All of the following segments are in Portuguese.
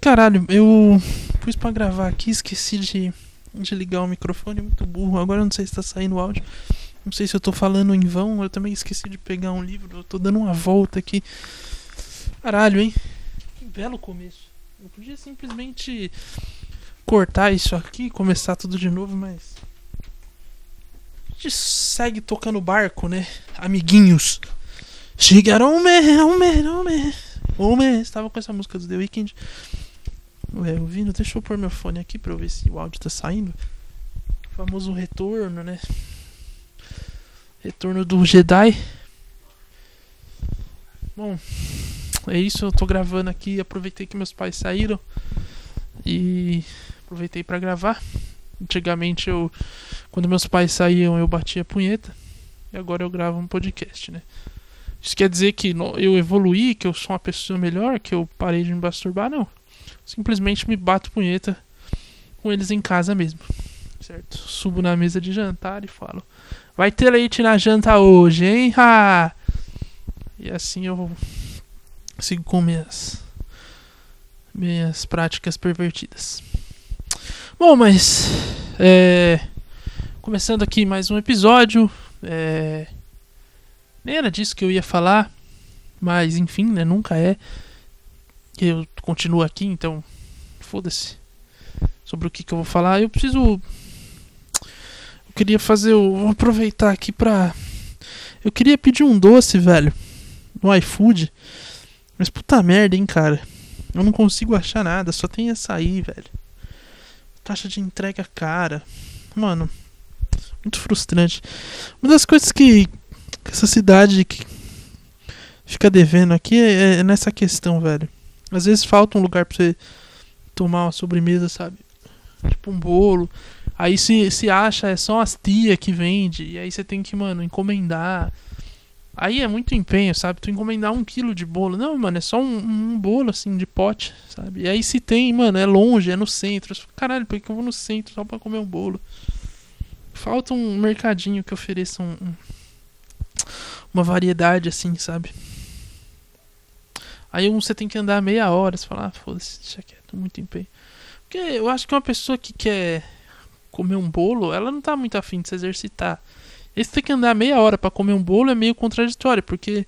Caralho, eu pus pra gravar aqui, esqueci de, de ligar o microfone, muito burro. Agora eu não sei se tá saindo o áudio. Não sei se eu tô falando em vão, eu também esqueci de pegar um livro, eu tô dando uma volta aqui. Caralho, hein? Que belo começo. Eu podia simplesmente cortar isso aqui e começar tudo de novo, mas. A gente segue tocando barco, né? Amiguinhos. Chegaram me, me, me. Homem, estava com essa música do The Weeknd. Ué, ouvindo, deixa eu pôr meu fone aqui pra eu ver se o áudio tá saindo. O famoso retorno, né? Retorno do Jedi. Bom, é isso, eu tô gravando aqui. Aproveitei que meus pais saíram e aproveitei para gravar. Antigamente eu, quando meus pais saíam, eu batia punheta e agora eu gravo um podcast, né? Isso quer dizer que eu evoluí, que eu sou uma pessoa melhor, que eu parei de me masturbar? Não. Simplesmente me bato punheta com eles em casa mesmo. Certo? Subo na mesa de jantar e falo: Vai ter leite na janta hoje, hein? Ha! E assim eu sigo com minhas, minhas práticas pervertidas. Bom, mas. É, começando aqui mais um episódio. É, nem era disso que eu ia falar, mas enfim, né? Nunca é. Eu continuo aqui, então. Foda-se. Sobre o que, que eu vou falar. Eu preciso. Eu queria fazer. vou aproveitar aqui pra. Eu queria pedir um doce, velho. No iFood. Mas puta merda, hein, cara. Eu não consigo achar nada, só tem açaí, velho. Taxa de entrega cara. Mano, muito frustrante. Uma das coisas que essa cidade que fica devendo aqui é, é, nessa questão, velho. Às vezes falta um lugar pra você tomar uma sobremesa, sabe? Tipo um bolo. Aí se, se acha, é só as tia que vende. E aí você tem que, mano, encomendar. Aí é muito empenho, sabe? Tu encomendar um quilo de bolo. Não, mano, é só um, um bolo, assim, de pote, sabe? E aí se tem, mano, é longe, é no centro. Caralho, por que eu vou no centro só pra comer um bolo? Falta um mercadinho que ofereça um, um uma variedade assim, sabe? Aí um você tem que andar meia hora, você fala, ah, foda-se, deixa quieto, muito empenho. Porque eu acho que uma pessoa que quer comer um bolo, ela não tá muito afim de se exercitar. E você tem que andar meia hora para comer um bolo é meio contraditório, porque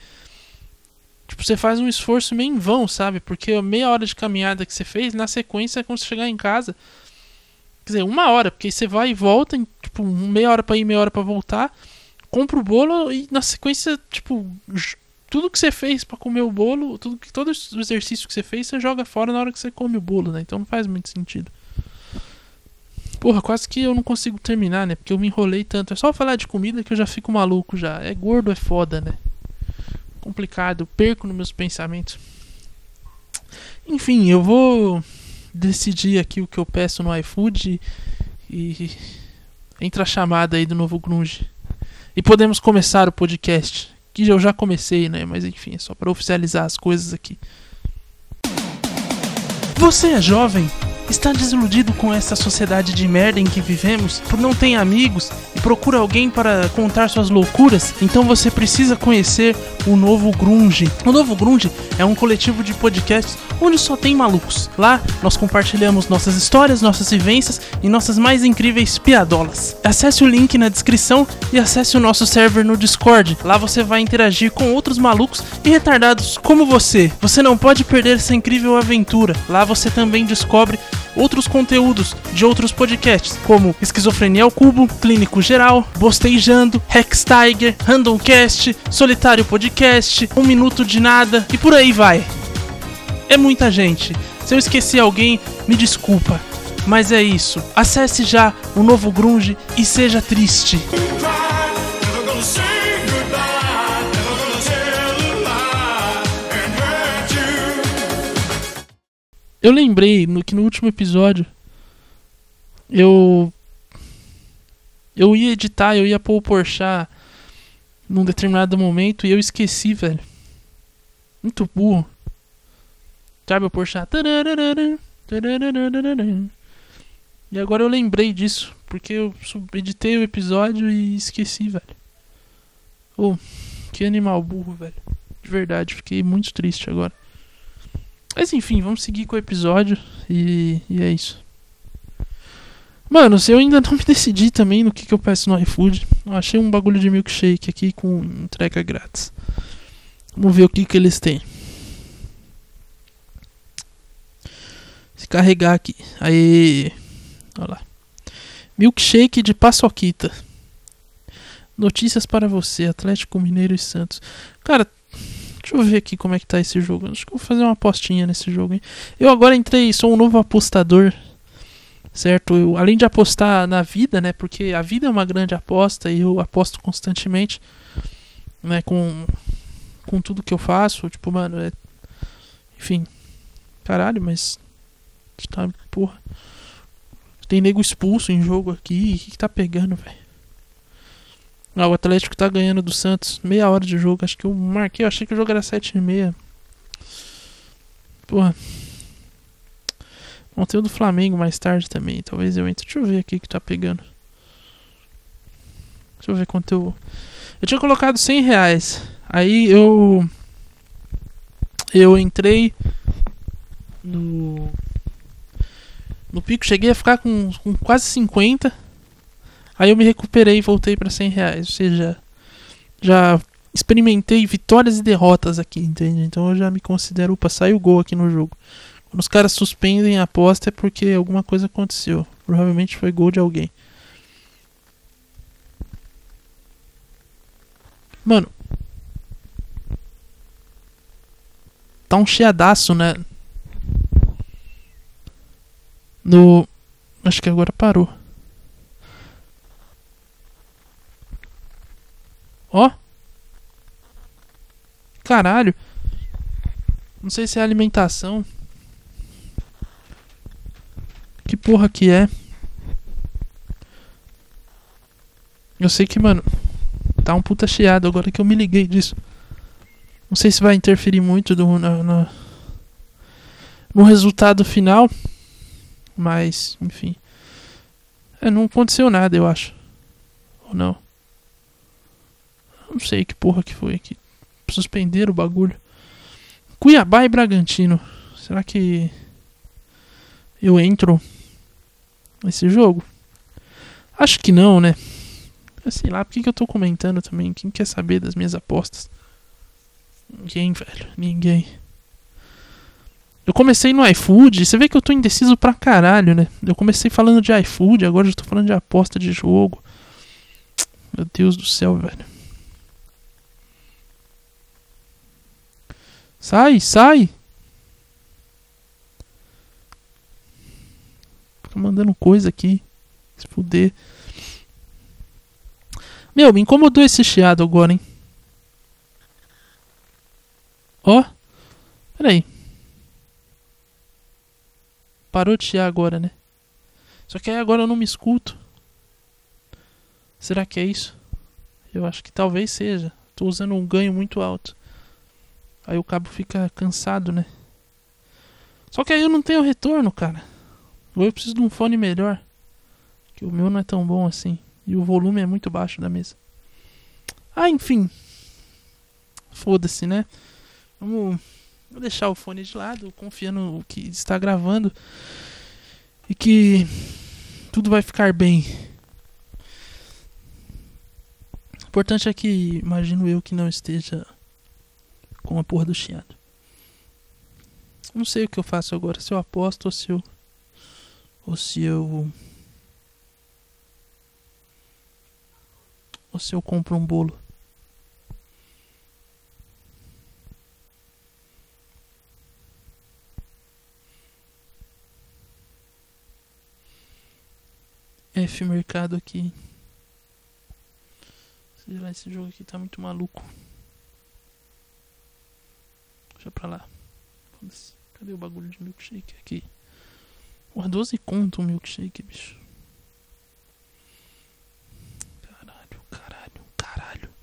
tipo, você faz um esforço meio em vão, sabe? Porque a meia hora de caminhada que você fez, na sequência, quando você chegar em casa, quer dizer, uma hora, porque você vai e volta, tipo, meia hora para ir, meia hora para voltar compra o bolo e na sequência, tipo, tudo que você fez para comer o bolo, tudo que todo o exercício que você fez, você joga fora na hora que você come o bolo, né? Então não faz muito sentido. Porra, quase que eu não consigo terminar, né? Porque eu me enrolei tanto. É só falar de comida que eu já fico maluco já. É gordo, é foda, né? Complicado, perco nos meus pensamentos. Enfim, eu vou decidir aqui o que eu peço no iFood e entra a chamada aí do novo grunge. E podemos começar o podcast. Que eu já comecei, né? Mas enfim, é só para oficializar as coisas aqui. Você é jovem? Está desiludido com essa sociedade de merda em que vivemos? Por não ter amigos e procura alguém para contar suas loucuras? Então você precisa conhecer o Novo Grunge. O Novo Grunge é um coletivo de podcasts onde só tem malucos. Lá nós compartilhamos nossas histórias, nossas vivências e nossas mais incríveis piadolas. Acesse o link na descrição e acesse o nosso server no Discord. Lá você vai interagir com outros malucos e retardados como você. Você não pode perder essa incrível aventura. Lá você também descobre outros conteúdos de outros podcasts, como Esquizofrenia ao Cubo, Clínico Geral, Bostejando, Rex Tiger, Randomcast, Solitário Podcast, Um Minuto de Nada e por aí vai. É muita gente. Se eu esqueci alguém, me desculpa. Mas é isso. Acesse já o novo Grunge e seja triste. Eu lembrei no, que no último episódio eu eu ia editar, eu ia pôr o Porchat num determinado momento e eu esqueci, velho. Muito burro. Sabe o Porchat? E agora eu lembrei disso, porque eu editei o episódio e esqueci, velho. Oh, que animal burro, velho. De verdade, fiquei muito triste agora. Mas enfim, vamos seguir com o episódio e, e é isso. Mano, se eu ainda não me decidi também no que, que eu peço no iFood. Eu achei um bagulho de milkshake aqui com entrega grátis. Vamos ver o que, que eles têm. Se carregar aqui. Aí. Olha lá. Milkshake de paçoquita. Notícias para você, Atlético Mineiro e Santos. Cara, deixa eu ver aqui como é que tá esse jogo. Acho que vou fazer uma apostinha nesse jogo, hein? Eu agora entrei, sou um novo apostador certo? Eu, além de apostar na vida, né? Porque a vida é uma grande aposta e eu aposto constantemente, né? Com, com tudo que eu faço, tipo, mano, é, enfim, caralho, mas tá, porra, tem nego expulso em jogo aqui, o que, que tá pegando, velho? Ah, o Atlético tá ganhando do Santos, meia hora de jogo, acho que eu marquei, eu achei que o jogo era sete e meia. Porra. Ter o do Flamengo mais tarde também. Talvez eu entre. Deixa eu ver aqui que tá pegando. Deixa eu ver quanto eu. Eu tinha colocado 100 reais. Aí eu. Eu entrei no. No pico, cheguei a ficar com, com quase 50. Aí eu me recuperei e voltei para 100 reais. Ou seja, já experimentei vitórias e derrotas aqui, entende? Então eu já me considero. Opa, saiu gol aqui no jogo. Quando os caras suspendem a aposta é porque alguma coisa aconteceu. Provavelmente foi gol de alguém. Mano. Tá um chiadaço, né? No. Acho que agora parou. Ó. Caralho. Não sei se é alimentação. Que porra que é? Eu sei que, mano, tá um puta chiado agora que eu me liguei disso. Não sei se vai interferir muito do, no, no, no resultado final. Mas, enfim. É, não aconteceu nada, eu acho. Ou não? Não sei que porra que foi aqui. Suspenderam o bagulho. Cuiabá e Bragantino. Será que eu entro esse jogo? Acho que não, né? Sei lá, por que, que eu tô comentando também? Quem quer saber das minhas apostas? Ninguém, velho. Ninguém. Eu comecei no iFood, você vê que eu tô indeciso pra caralho, né? Eu comecei falando de iFood, agora já tô falando de aposta de jogo. Meu Deus do céu, velho. Sai, sai! Fica mandando coisa aqui. Se fuder. Meu, me incomodou esse chiado agora, hein? Ó. Peraí. Parou de chiar agora, né? Só que aí agora eu não me escuto. Será que é isso? Eu acho que talvez seja. Tô usando um ganho muito alto. Aí o cabo fica cansado, né? Só que aí eu não tenho retorno, cara. Ou eu preciso de um fone melhor. Que o meu não é tão bom assim. E o volume é muito baixo da mesa. Ah, enfim. Foda-se, né? Vamos deixar o fone de lado, confiando que está gravando. E que tudo vai ficar bem. O importante é que imagino eu que não esteja com a porra do chiado. Não sei o que eu faço agora, se eu aposto ou se eu ou se eu ou se eu compro um bolo. F mercado aqui. Sei lá, esse jogo aqui tá muito maluco. Deixa pra lá. Cadê o bagulho de milkshake aqui? Porra, 12 conto um milkshake, bicho. Caralho, caralho, caralho.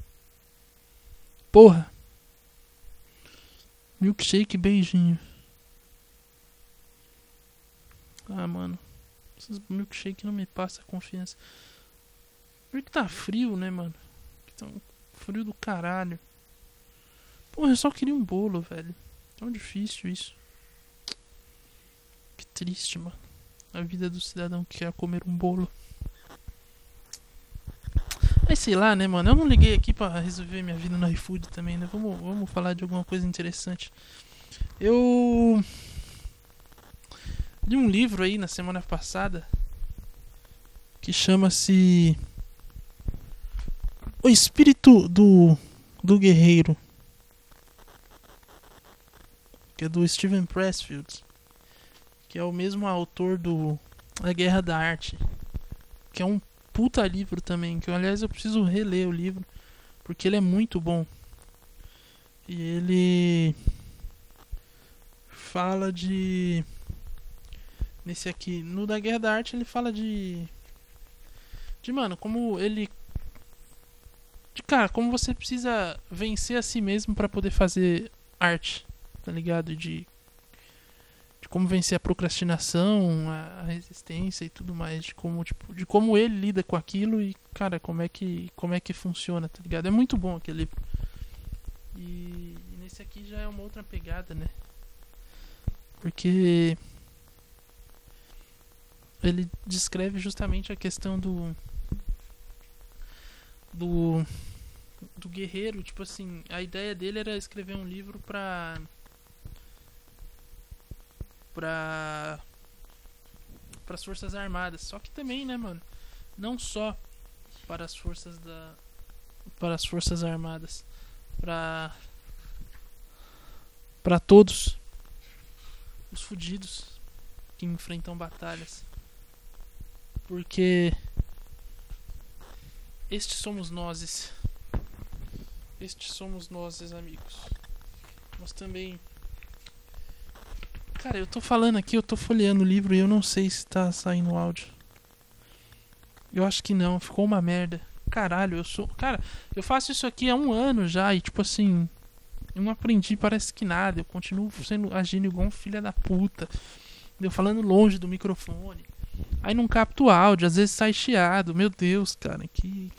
Porra. Milkshake beijinho. Ah, mano. Esses milkshake não me passa confiança. Por que tá frio, né, mano? Tá um frio do caralho. Porra, eu só queria um bolo, velho. Tão difícil isso. Que triste, mano. A vida do cidadão que quer comer um bolo. Mas sei lá, né, mano? Eu não liguei aqui pra resolver minha vida no iFood também, né? Vamos, vamos falar de alguma coisa interessante. Eu li um livro aí na semana passada que chama-se O Espírito do, do Guerreiro. Que é do Steven Pressfield. Que é o mesmo autor do A Guerra da Arte. Que é um puta livro também. Que aliás eu preciso reler o livro. Porque ele é muito bom. E ele fala de. Nesse aqui. No da Guerra da Arte ele fala de. De mano, como ele. De cara, como você precisa vencer a si mesmo para poder fazer arte. Tá ligado? De. De como vencer a procrastinação, a, a resistência e tudo mais. De como, tipo, de como ele lida com aquilo e, cara, como é que. Como é que funciona, tá ligado? É muito bom aquele livro. E, e nesse aqui já é uma outra pegada, né? Porque ele descreve justamente a questão do do do guerreiro, tipo assim, a ideia dele era escrever um livro pra pra para as forças armadas. Só que também, né, mano, não só para as forças da para as forças armadas, para para todos os fudidos que enfrentam batalhas. Porque estes somos nós. Estes somos nós, amigos. Nós também. Cara, eu tô falando aqui, eu tô folheando o livro e eu não sei se tá saindo áudio. Eu acho que não, ficou uma merda. Caralho, eu sou. Cara, eu faço isso aqui há um ano já e, tipo assim. Eu não aprendi, parece que nada. Eu continuo sendo agindo igual um filho da puta. Eu falando longe do microfone. Aí não capto áudio, às vezes sai chiado. Meu Deus, cara, que.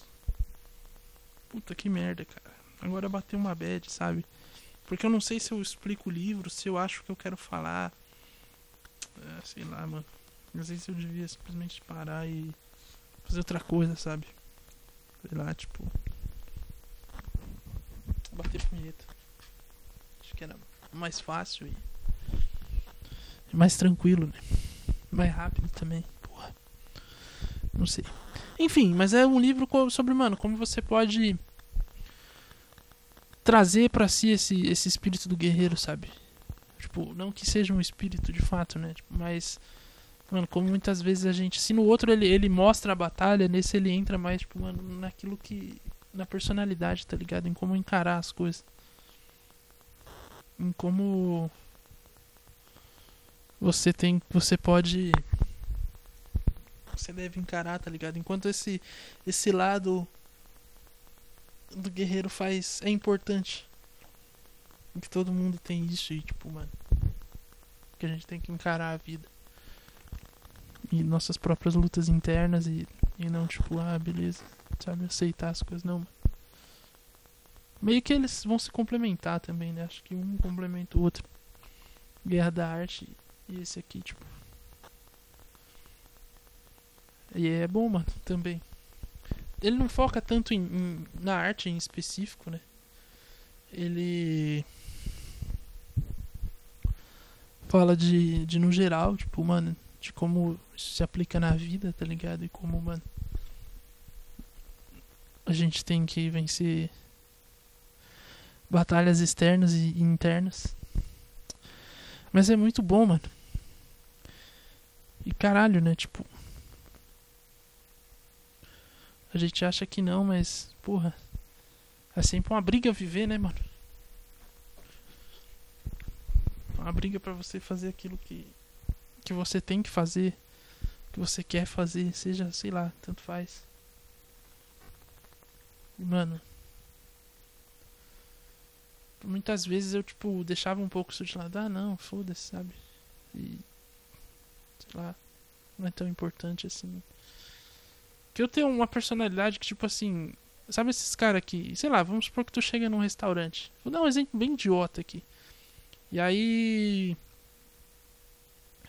Puta que merda, cara. Agora bateu uma bad, sabe? Porque eu não sei se eu explico o livro, se eu acho que eu quero falar. É, sei lá, mano. Sei se eu devia simplesmente parar e fazer outra coisa, sabe? Sei lá, tipo. Bater punheta que era mais fácil e mais tranquilo, né? Mais rápido também. Porra. Não sei. Enfim, mas é um livro sobre, mano, como você pode trazer para si esse, esse espírito do guerreiro, sabe? Tipo, não que seja um espírito de fato, né? Tipo, mas, mano, como muitas vezes a gente. Se no outro ele, ele mostra a batalha, nesse ele entra mais, tipo, mano, naquilo que. Na personalidade, tá ligado? Em como encarar as coisas em como você tem você pode você deve encarar, tá ligado? Enquanto esse esse lado do guerreiro faz é importante. Que todo mundo tem isso e tipo, mano, que a gente tem que encarar a vida. E nossas próprias lutas internas e, e não tipo, ah, beleza, sabe, aceitar as coisas não, mano. Meio que eles vão se complementar também, né? Acho que um complementa o outro. Guerra da Arte e esse aqui, tipo. E é bom, mano, também. Ele não foca tanto em, em, na arte em específico, né? Ele fala de, de no geral, tipo, mano, de como isso se aplica na vida, tá ligado? E como, mano, a gente tem que vencer batalhas externas e internas. Mas é muito bom, mano. E caralho, né? Tipo. A gente acha que não, mas. Porra. É sempre uma briga viver, né, mano? Uma briga para você fazer aquilo que. Que você tem que fazer. Que você quer fazer. Seja, sei lá, tanto faz. Mano muitas vezes eu, tipo, deixava um pouco isso de lado. Ah, não, foda-se, sabe? E. Sei lá. Não é tão importante assim. Que eu tenho uma personalidade que, tipo assim. Sabe esses caras que. Sei lá, vamos supor que tu chega num restaurante. Vou dar um exemplo bem idiota aqui. E aí.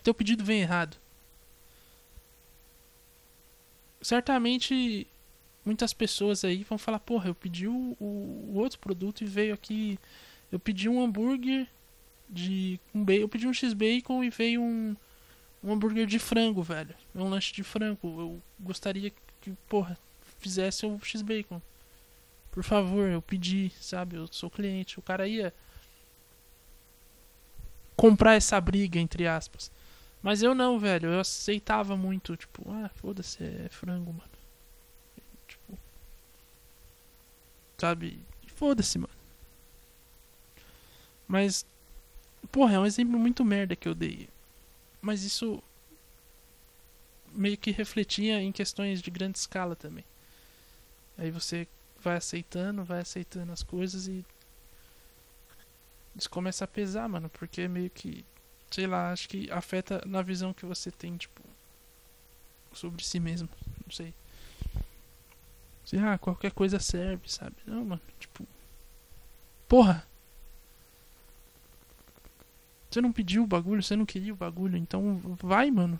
teu pedido vem errado. Certamente muitas pessoas aí vão falar, porra, eu pedi o, o, o outro produto e veio aqui. Eu pedi um hambúrguer de. Um eu pedi um X-Bacon e veio um, um hambúrguer de frango, velho. É um lanche de frango. Eu gostaria que, porra, fizesse o X-Bacon. Por favor, eu pedi, sabe? Eu sou cliente. O cara ia comprar essa briga, entre aspas. Mas eu não, velho. Eu aceitava muito, tipo, ah, foda-se, é frango, mano. Tipo. Sabe? Foda-se, mano. Mas. Porra, é um exemplo muito merda que eu dei. Mas isso. Meio que refletia em questões de grande escala também. Aí você vai aceitando, vai aceitando as coisas e. Isso começa a pesar, mano, porque meio que sei lá, acho que afeta na visão que você tem, tipo, sobre si mesmo. Não sei. Sei, ah, qualquer coisa serve, sabe? Não, mano, tipo. Porra! Você não pediu o bagulho, você não queria o bagulho, então vai, mano.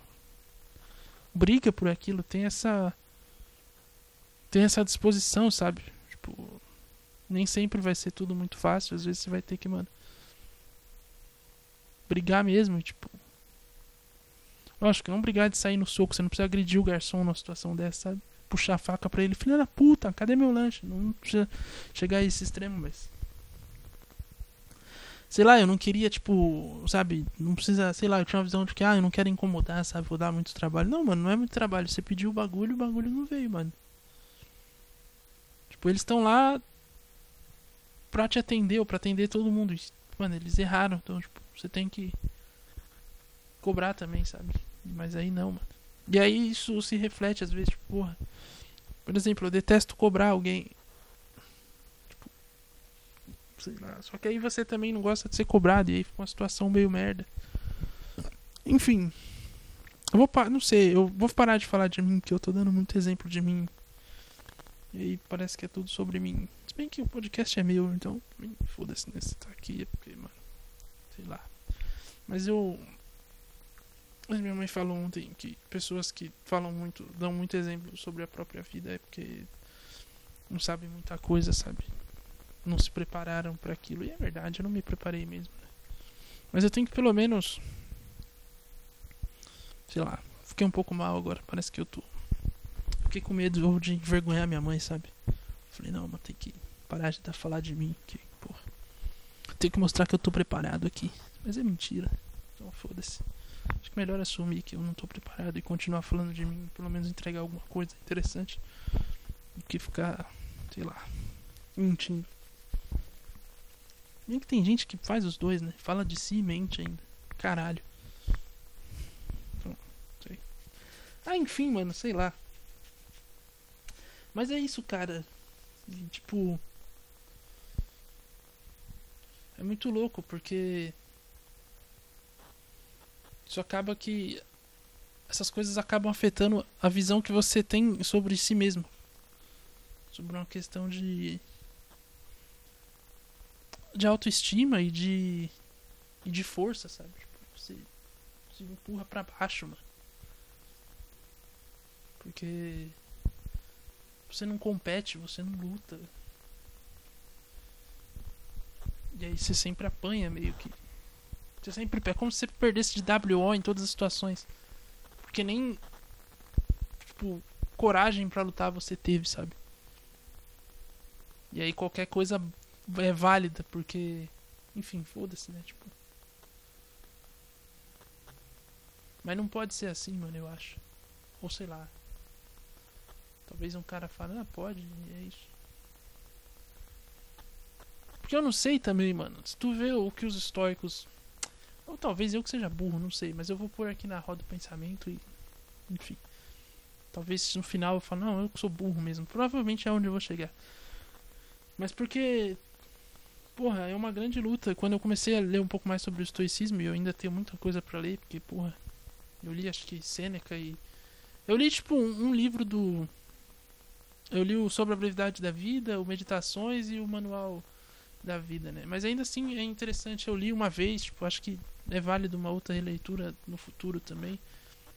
Briga por aquilo, tem essa. Tem essa disposição, sabe? Tipo. Nem sempre vai ser tudo muito fácil, às vezes você vai ter que, mano brigar mesmo, tipo. Lógico, não brigar de sair no soco, você não precisa agredir o garçom numa situação dessa, sabe? Puxar a faca pra ele, filha da puta, cadê meu lanche? Não precisa chegar a esse extremo, mas. Sei lá, eu não queria, tipo, sabe, não precisa, sei lá, eu tinha uma visão de que, ah, eu não quero incomodar, sabe, vou dar muito trabalho. Não, mano, não é muito trabalho. Você pediu o bagulho, o bagulho não veio, mano. Tipo, eles estão lá pra te atender, ou pra atender todo mundo. Mano, eles erraram, então, tipo, você tem que cobrar também, sabe? Mas aí não, mano. E aí isso se reflete às vezes, tipo, porra. Por exemplo, eu detesto cobrar alguém. Sei lá. Só que aí você também não gosta de ser cobrado e aí fica uma situação meio merda. Enfim. Eu vou não sei, eu vou parar de falar de mim, que eu tô dando muito exemplo de mim. E aí parece que é tudo sobre mim. Se bem que o podcast é meu, então foda-se nesse tá aqui, é porque, mano, sei lá. Mas eu. Mas minha mãe falou ontem que pessoas que falam muito, dão muito exemplo sobre a própria vida é porque não sabem muita coisa, sabe? Não se prepararam para aquilo. E é verdade, eu não me preparei mesmo. Né? Mas eu tenho que pelo menos. Sei lá, fiquei um pouco mal agora. Parece que eu tô. Fiquei com medo de envergonhar minha mãe, sabe? Falei, não, mas tem que parar de falar de mim. Que, porra. Tenho que mostrar que eu tô preparado aqui. Mas é mentira. Então foda-se. Acho que melhor assumir que eu não tô preparado e continuar falando de mim, pelo menos entregar alguma coisa interessante, do que ficar, sei lá, mentindo. Bem que tem gente que faz os dois, né? Fala de si e mente ainda. Caralho. Ah, enfim, mano, sei lá. Mas é isso, cara. Tipo. É muito louco porque isso acaba que essas coisas acabam afetando a visão que você tem sobre si mesmo. Sobre uma questão de de autoestima e de e de força, sabe? Tipo, você empurra para baixo, mano. Porque você não compete, você não luta. E aí você sempre apanha meio que. Você sempre é como se você perdesse de WO em todas as situações. Porque nem tipo coragem para lutar você teve, sabe? E aí qualquer coisa é válida porque enfim, foda-se, né, tipo. Mas não pode ser assim, mano, eu acho. Ou sei lá. Talvez um cara fale, ah, pode, é isso. Porque eu não sei também, mano. Se tu vê o que os históricos ou talvez eu que seja burro, não sei. Mas eu vou pôr aqui na roda do pensamento e. Enfim. Talvez no final eu fale, não, eu que sou burro mesmo. Provavelmente é onde eu vou chegar. Mas porque. Porra, é uma grande luta. Quando eu comecei a ler um pouco mais sobre o estoicismo, eu ainda tenho muita coisa para ler, porque, porra. Eu li acho que Sêneca e. Eu li tipo um, um livro do. Eu li o Sobre a Brevidade da Vida, o Meditações e o Manual da Vida, né? Mas ainda assim é interessante. Eu li uma vez, tipo, acho que é válido uma outra releitura no futuro também.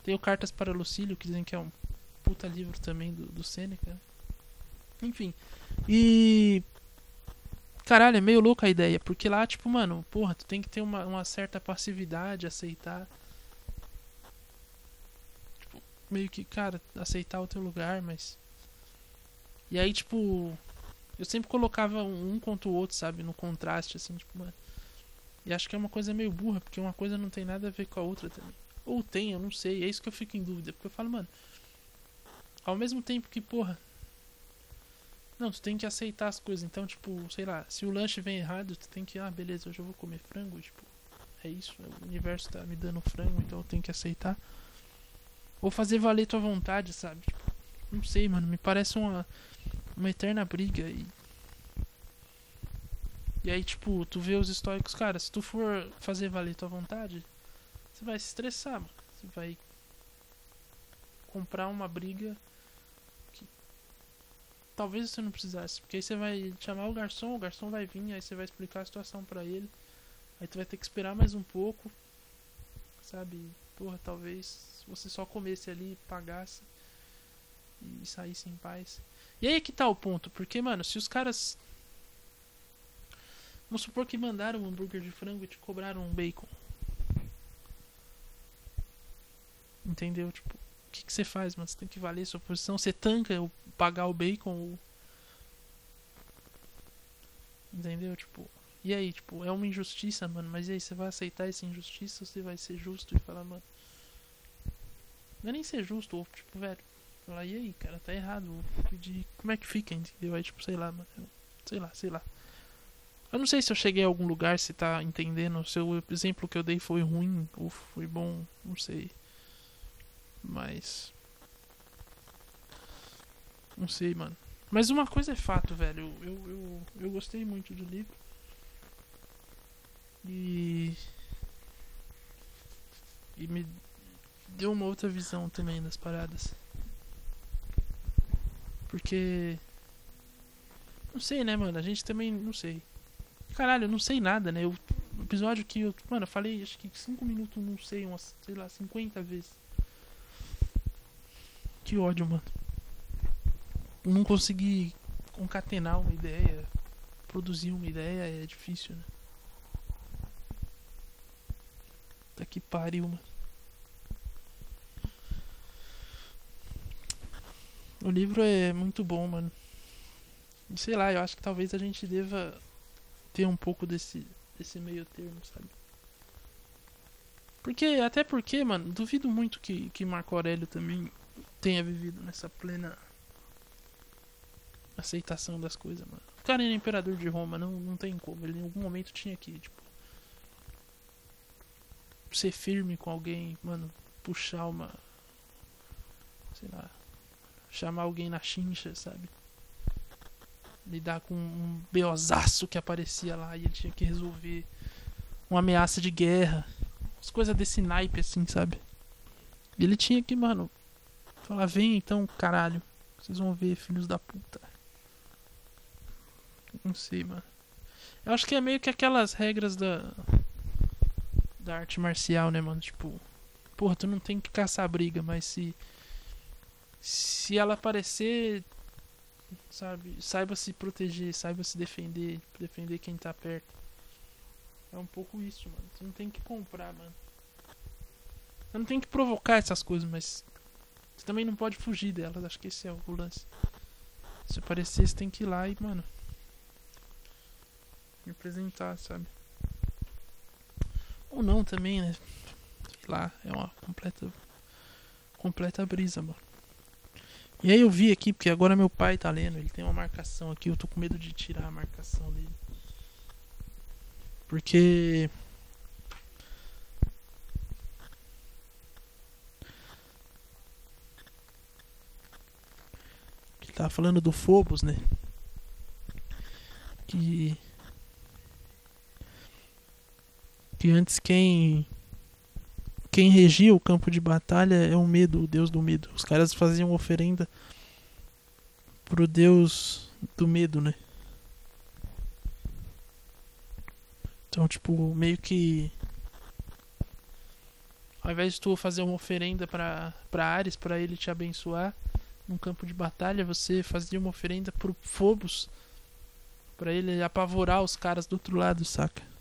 Tem o Cartas para Lucílio, que dizem que é um puta livro também do, do Sêneca. Enfim. E. Caralho, é meio louca a ideia, porque lá, tipo, mano, porra, tu tem que ter uma, uma certa passividade, aceitar. Tipo, meio que, cara, aceitar o teu lugar, mas. E aí, tipo. Eu sempre colocava um contra o outro, sabe? No contraste, assim, tipo, mano. E acho que é uma coisa meio burra, porque uma coisa não tem nada a ver com a outra também. Ou tem, eu não sei. É isso que eu fico em dúvida. Porque eu falo, mano. Ao mesmo tempo que, porra. Não, tu tem que aceitar as coisas. Então, tipo, sei lá, se o lanche vem errado, tu tem que, ah, beleza, hoje eu vou comer frango. Tipo, é isso. O universo tá me dando frango, então eu tenho que aceitar. Ou fazer valer tua vontade, sabe? Tipo, não sei, mano. Me parece uma, uma eterna briga. E e aí, tipo, tu vê os históricos, cara, se tu for fazer valer tua vontade, você vai se estressar, mano. Você vai comprar uma briga talvez você não precisasse. Porque aí você vai chamar o garçom, o garçom vai vir, aí você vai explicar a situação para ele. Aí tu vai ter que esperar mais um pouco. Sabe? Porra, talvez você só comesse ali, pagasse e saísse em paz. E aí é que tá o ponto, porque, mano, se os caras Vamos supor que mandaram um hambúrguer de frango e te cobraram um bacon. Entendeu? Tipo, o que, que você faz, mano? Você tem que valer sua posição. Você tanca o pagar o bacon ou. Entendeu? Tipo. E aí, tipo, é uma injustiça, mano. Mas e aí, você vai aceitar essa injustiça ou você vai ser justo e falar, mano. Não é nem ser justo, ou tipo, velho. Falar, e aí, cara, tá errado. pedir. Como é que fica, entendeu? Aí, tipo, sei lá, mano. Sei lá, sei lá. Eu não sei se eu cheguei a algum lugar, se tá entendendo. Se o exemplo que eu dei foi ruim ou foi bom, não sei. Mas. Não sei, mano. Mas uma coisa é fato, velho. Eu, eu, eu gostei muito do livro. E. E me deu uma outra visão também das paradas. Porque. Não sei, né, mano? A gente também. Não sei. Caralho, eu não sei nada, né? O episódio que eu. Mano, eu falei acho que 5 minutos, não sei, umas, sei lá, 50 vezes. Que ódio, mano. Não consegui concatenar uma ideia, produzir uma ideia, é difícil, né? Tá que pariu, mano. O livro é muito bom, mano. Sei lá, eu acho que talvez a gente deva ter um pouco desse, desse meio termo, sabe? Porque, até porque, mano, duvido muito que, que Marco Aurélio também tenha vivido nessa plena aceitação das coisas, mano. O cara era imperador de Roma, não, não tem como. Ele em algum momento tinha que, tipo, ser firme com alguém, mano, puxar uma. Sei lá. Chamar alguém na chincha, sabe? lidar com um beozaço que aparecia lá e ele tinha que resolver uma ameaça de guerra. As coisas desse naipe, assim, sabe? E ele tinha que, mano, falar: vem então, caralho. Vocês vão ver, filhos da puta. Não sei, mano. Eu acho que é meio que aquelas regras da. Da arte marcial, né, mano? Tipo, porra, tu não tem que caçar briga, mas se. Se ela aparecer, sabe? Saiba se proteger, saiba se defender, defender quem tá perto. É um pouco isso, mano. Você não tem que comprar, mano. Você não tem que provocar essas coisas, mas você também não pode fugir delas. Acho que esse é o lance. Se aparecer, você tem que ir lá e, mano, me apresentar, sabe? Ou não também, né? Sei lá, é uma completa completa brisa, mano. E aí eu vi aqui, porque agora meu pai tá lendo, ele tem uma marcação aqui, eu tô com medo de tirar a marcação dele. Porque. Tava falando do Phobos, né? Que. Que antes quem quem regia o campo de batalha é o medo, o deus do medo. Os caras faziam oferenda pro deus do medo, né? Então, tipo, meio que Ao invés de tu fazer uma oferenda para para Ares, para ele te abençoar num campo de batalha, você fazia uma oferenda pro Phobos para ele apavorar os caras do outro lado, saca?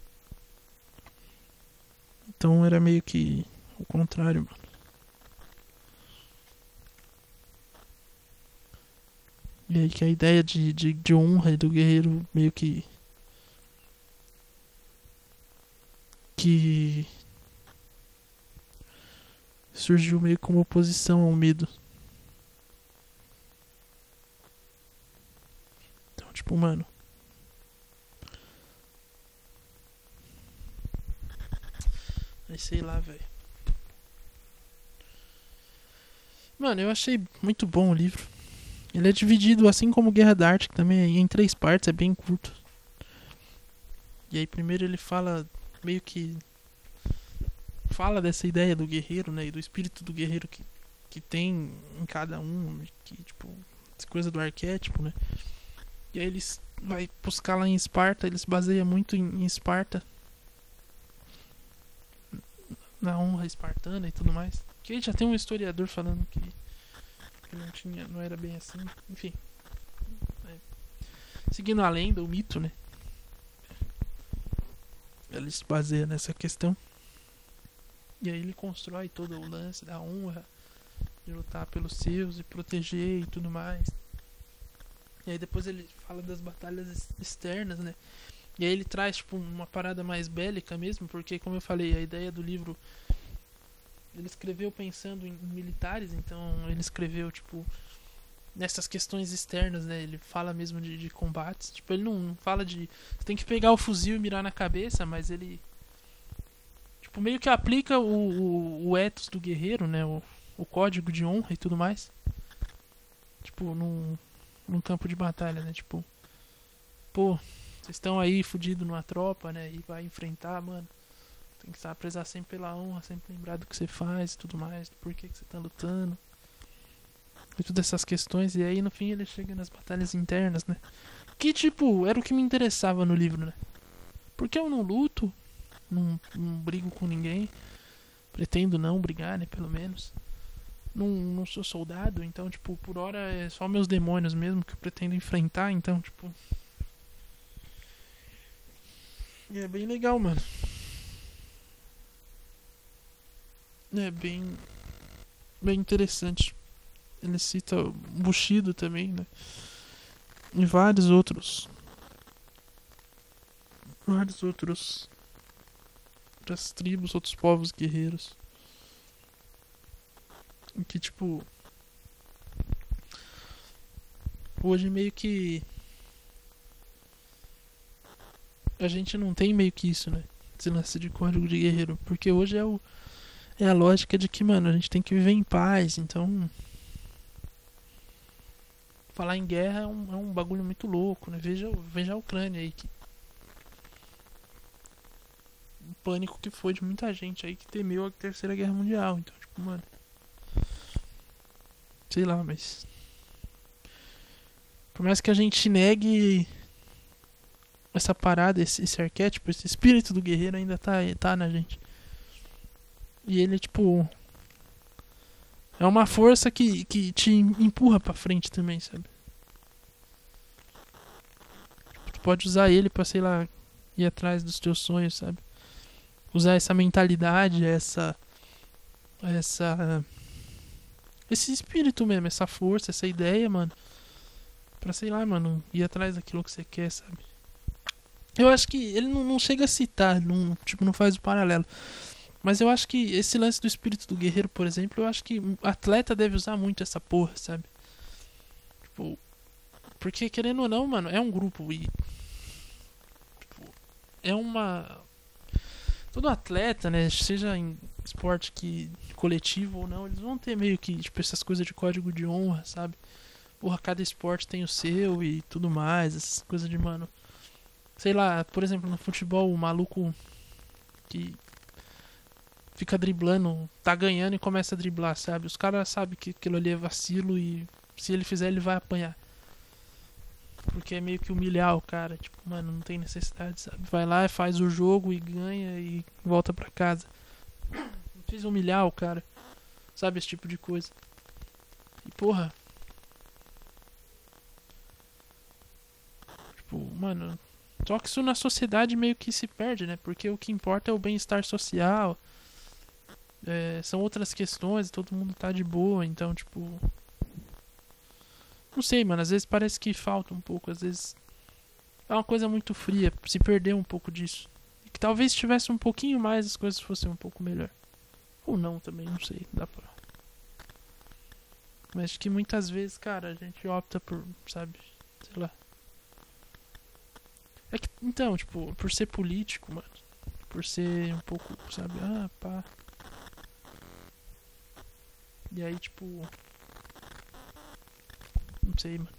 Então era meio que o contrário, mano. E aí que a ideia de, de, de honra do guerreiro meio que. Que. Surgiu meio como oposição ao medo. Então, tipo, mano. Aí sei lá, velho. Mano, eu achei muito bom o livro. Ele é dividido, assim como Guerra da Arte, que também é em três partes, é bem curto. E aí primeiro ele fala meio que fala dessa ideia do guerreiro, né, e do espírito do guerreiro que, que tem em cada um, que tipo, essa coisa do arquétipo, né? E aí eles vai buscar lá em Esparta, eles baseia muito em, em Esparta. Na honra espartana e tudo mais. Que já tem um historiador falando que que não tinha, não era bem assim. Enfim. É. Seguindo a lenda, o mito, né? Ele se baseia nessa questão. E aí ele constrói todo o lance da honra, de lutar pelos seus e proteger e tudo mais. E aí depois ele fala das batalhas externas, né? E aí ele traz tipo uma parada mais bélica mesmo, porque como eu falei, a ideia do livro ele escreveu pensando em, militares, então ele escreveu, tipo, nessas questões externas, né? Ele fala mesmo de, de combates. Tipo, ele não fala de. Você tem que pegar o fuzil e mirar na cabeça, mas ele. Tipo, meio que aplica o, o, o ethos do guerreiro, né? O, o código de honra e tudo mais. Tipo, num, num campo de batalha, né? Tipo, pô, vocês estão aí fudido numa tropa, né? E vai enfrentar, mano. Tem que estar prezar sempre pela honra, sempre lembrar do que você faz e tudo mais, do porquê que você tá lutando. E todas essas questões. E aí no fim ele chega nas batalhas internas, né? Que tipo, era o que me interessava no livro, né? Porque eu não luto, não, não brigo com ninguém. Pretendo não brigar, né? Pelo menos. Não, não sou soldado, então, tipo, por hora é só meus demônios mesmo que eu pretendo enfrentar, então, tipo. E é bem legal, mano. É bem. Bem interessante. Ele cita Bushido também, né? E vários outros. Vários outros. Outras tribos, outros povos guerreiros. Que, tipo. Hoje meio que. A gente não tem meio que isso, né? Esse lance de código de guerreiro. Porque hoje é o é a lógica de que, mano, a gente tem que viver em paz, então. Falar em guerra é um, é um bagulho muito louco, né? Veja, veja a Ucrânia aí. Que... O pânico que foi de muita gente aí que temeu a Terceira Guerra Mundial. Então, tipo, mano. Sei lá, mas. Por mais que a gente negue essa parada, esse, esse arquétipo, esse espírito do guerreiro ainda tá, tá na gente. E ele, tipo. É uma força que, que te empurra pra frente também, sabe? Tu pode usar ele pra, sei lá, ir atrás dos teus sonhos, sabe? Usar essa mentalidade, essa. Essa. Esse espírito mesmo, essa força, essa ideia, mano. Pra, sei lá, mano, ir atrás daquilo que você quer, sabe? Eu acho que ele não, não chega a citar, não, tipo, não faz o paralelo. Mas eu acho que esse lance do espírito do guerreiro, por exemplo, eu acho que atleta deve usar muito essa porra, sabe? Tipo. Porque querendo ou não, mano, é um grupo e. Tipo, é uma. Todo atleta, né? Seja em esporte que coletivo ou não, eles vão ter meio que, tipo, essas coisas de código de honra, sabe? Porra, cada esporte tem o seu e tudo mais, essas coisas de, mano. Sei lá, por exemplo, no futebol, o maluco que fica driblando, tá ganhando e começa a driblar, sabe? Os caras sabem que aquilo ali é vacilo e se ele fizer ele vai apanhar. Porque é meio que humilhar o cara, tipo, mano, não tem necessidade, sabe? Vai lá, faz o jogo e ganha e volta pra casa. fez humilhar o cara. Sabe, esse tipo de coisa. E porra. Tipo, mano. Só que isso na sociedade meio que se perde, né? Porque o que importa é o bem-estar social. É, são outras questões, todo mundo tá de boa, então, tipo. Não sei, mano. Às vezes parece que falta um pouco. Às vezes é uma coisa muito fria. Se perder um pouco disso. E que talvez tivesse um pouquinho mais, as coisas fossem um pouco melhor. Ou não também, não sei. Dá pra. Mas que muitas vezes, cara, a gente opta por, sabe, sei lá. É que, então, tipo, por ser político, mano. Por ser um pouco, sabe, ah, pá. E aí, tipo. Não sei, mano.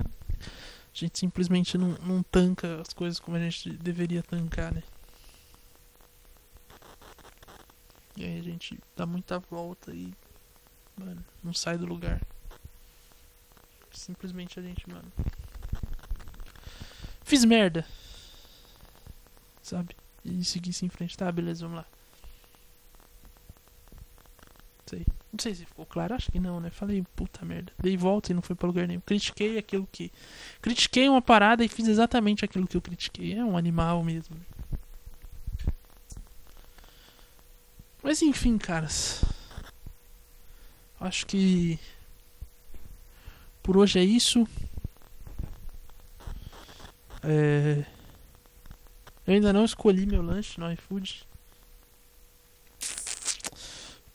A gente simplesmente não, não tanca as coisas como a gente deveria tancar, né? E aí a gente dá muita volta e. Mano, não sai do lugar. Simplesmente a gente, mano. Fiz merda. Sabe? E seguir em frente. Tá, beleza, vamos lá. Sei. Não sei se ficou claro, acho que não, né? Falei, puta merda. Dei volta e não foi pra lugar nenhum. Critiquei aquilo que. Critiquei uma parada e fiz exatamente aquilo que eu critiquei. É um animal mesmo. Mas enfim, caras. Acho que. Por hoje é isso. É... Eu ainda não escolhi meu lanche no iFood.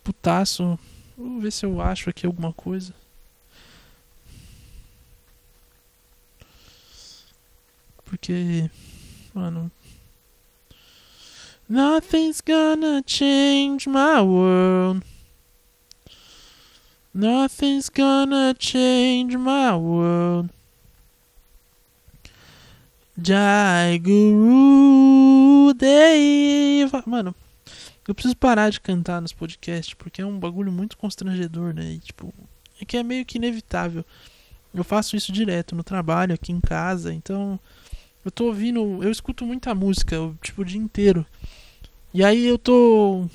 Putaço. Vou ver se eu acho aqui alguma coisa. Porque. Mano. Nothing's gonna change my world. Nothing's gonna change my world. Jai Guru Deva. Mano, eu preciso parar de cantar nos podcasts porque é um bagulho muito constrangedor, né? E, tipo, é que é meio que inevitável. Eu faço isso direto no trabalho, aqui em casa, então eu tô ouvindo, eu escuto muita música, tipo, o dia inteiro. E aí eu tô.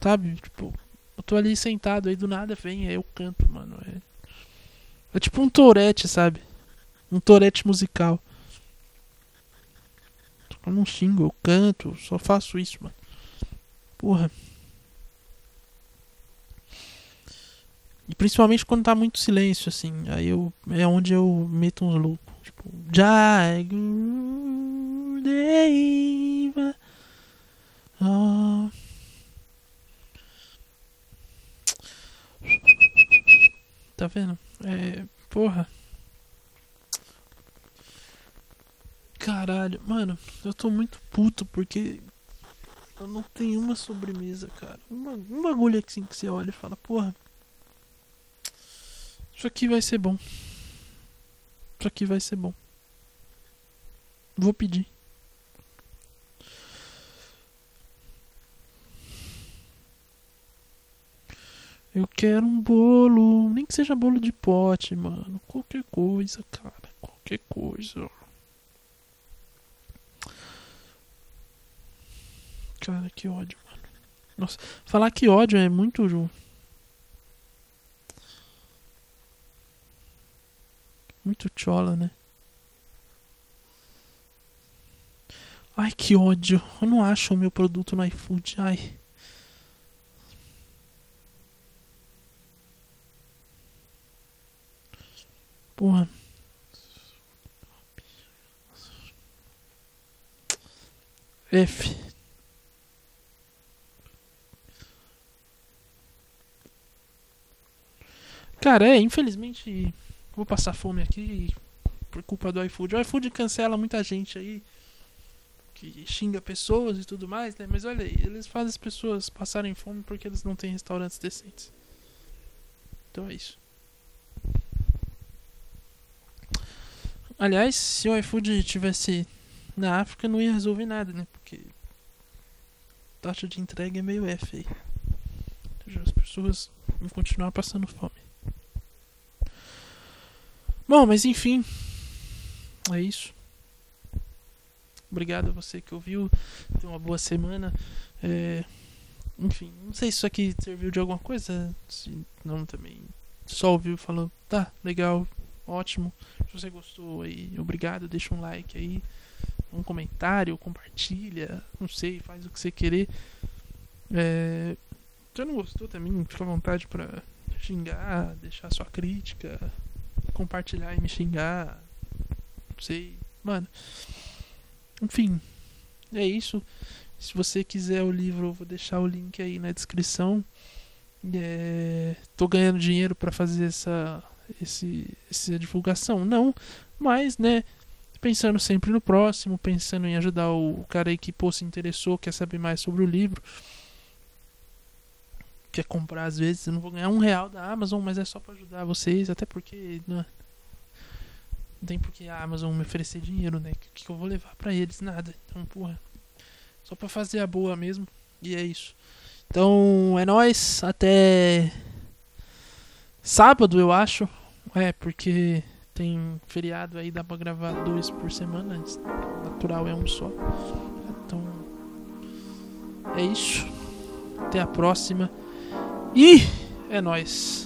Sabe? Tipo, eu tô ali sentado, aí do nada vem, aí eu canto, mano. É, é tipo um torete, sabe? Um torete musical. Eu não xingo, eu canto, só faço isso, mano. Porra. E principalmente quando tá muito silêncio, assim. Aí eu. É onde eu meto uns loucos. Tipo. Jai Guru Deva. Ah. Tá vendo? É. Porra. Caralho, mano, eu tô muito puto porque eu não tenho uma sobremesa, cara. Um, um bagulho assim que você olha e fala, porra. Isso aqui vai ser bom. Isso aqui vai ser bom. Vou pedir. Eu quero um bolo, nem que seja bolo de pote, mano. Qualquer coisa, cara. Qualquer coisa. Cara, que ódio, mano. Nossa, falar que ódio é muito. Muito chola, né? Ai, que ódio. Eu não acho o meu produto no iFood. Ai. Porra. F. Cara, é, infelizmente vou passar fome aqui por culpa do iFood. O iFood cancela muita gente aí que xinga pessoas e tudo mais, né? Mas olha eles fazem as pessoas passarem fome porque eles não têm restaurantes decentes. Então é isso. Aliás, se o iFood tivesse na África, não ia resolver nada, né? Porque a taxa de entrega é meio F aí. As pessoas vão continuar passando fome. Bom, mas enfim. É isso. Obrigado a você que ouviu. Tenha uma boa semana. É, enfim, não sei se isso aqui serviu de alguma coisa. Se não, também. Só ouviu e falou: tá, legal, ótimo. Se você gostou aí, obrigado. Deixa um like aí, um comentário, compartilha. Não sei, faz o que você querer. É, se não gostou também, fica à vontade pra xingar, deixar sua crítica, compartilhar e me xingar. Não sei. Mano. Enfim. É isso. Se você quiser o livro, eu vou deixar o link aí na descrição. É, tô ganhando dinheiro para fazer essa, esse, essa divulgação? Não, mas, né, pensando sempre no próximo, pensando em ajudar o, cara aí que pô, se interessou, quer saber mais sobre o livro, quer comprar às vezes, eu não vou ganhar um real da Amazon, mas é só para ajudar vocês, até porque né, não tem porque a Amazon me oferecer dinheiro, né? O que, que eu vou levar para eles? Nada. Então, porra. Só pra fazer a boa mesmo. E é isso. Então, é nóis. Até sábado, eu acho. É, porque tem feriado aí, dá pra gravar dois por semana. Natural é um só. Então, é isso. Até a próxima. E é nóis.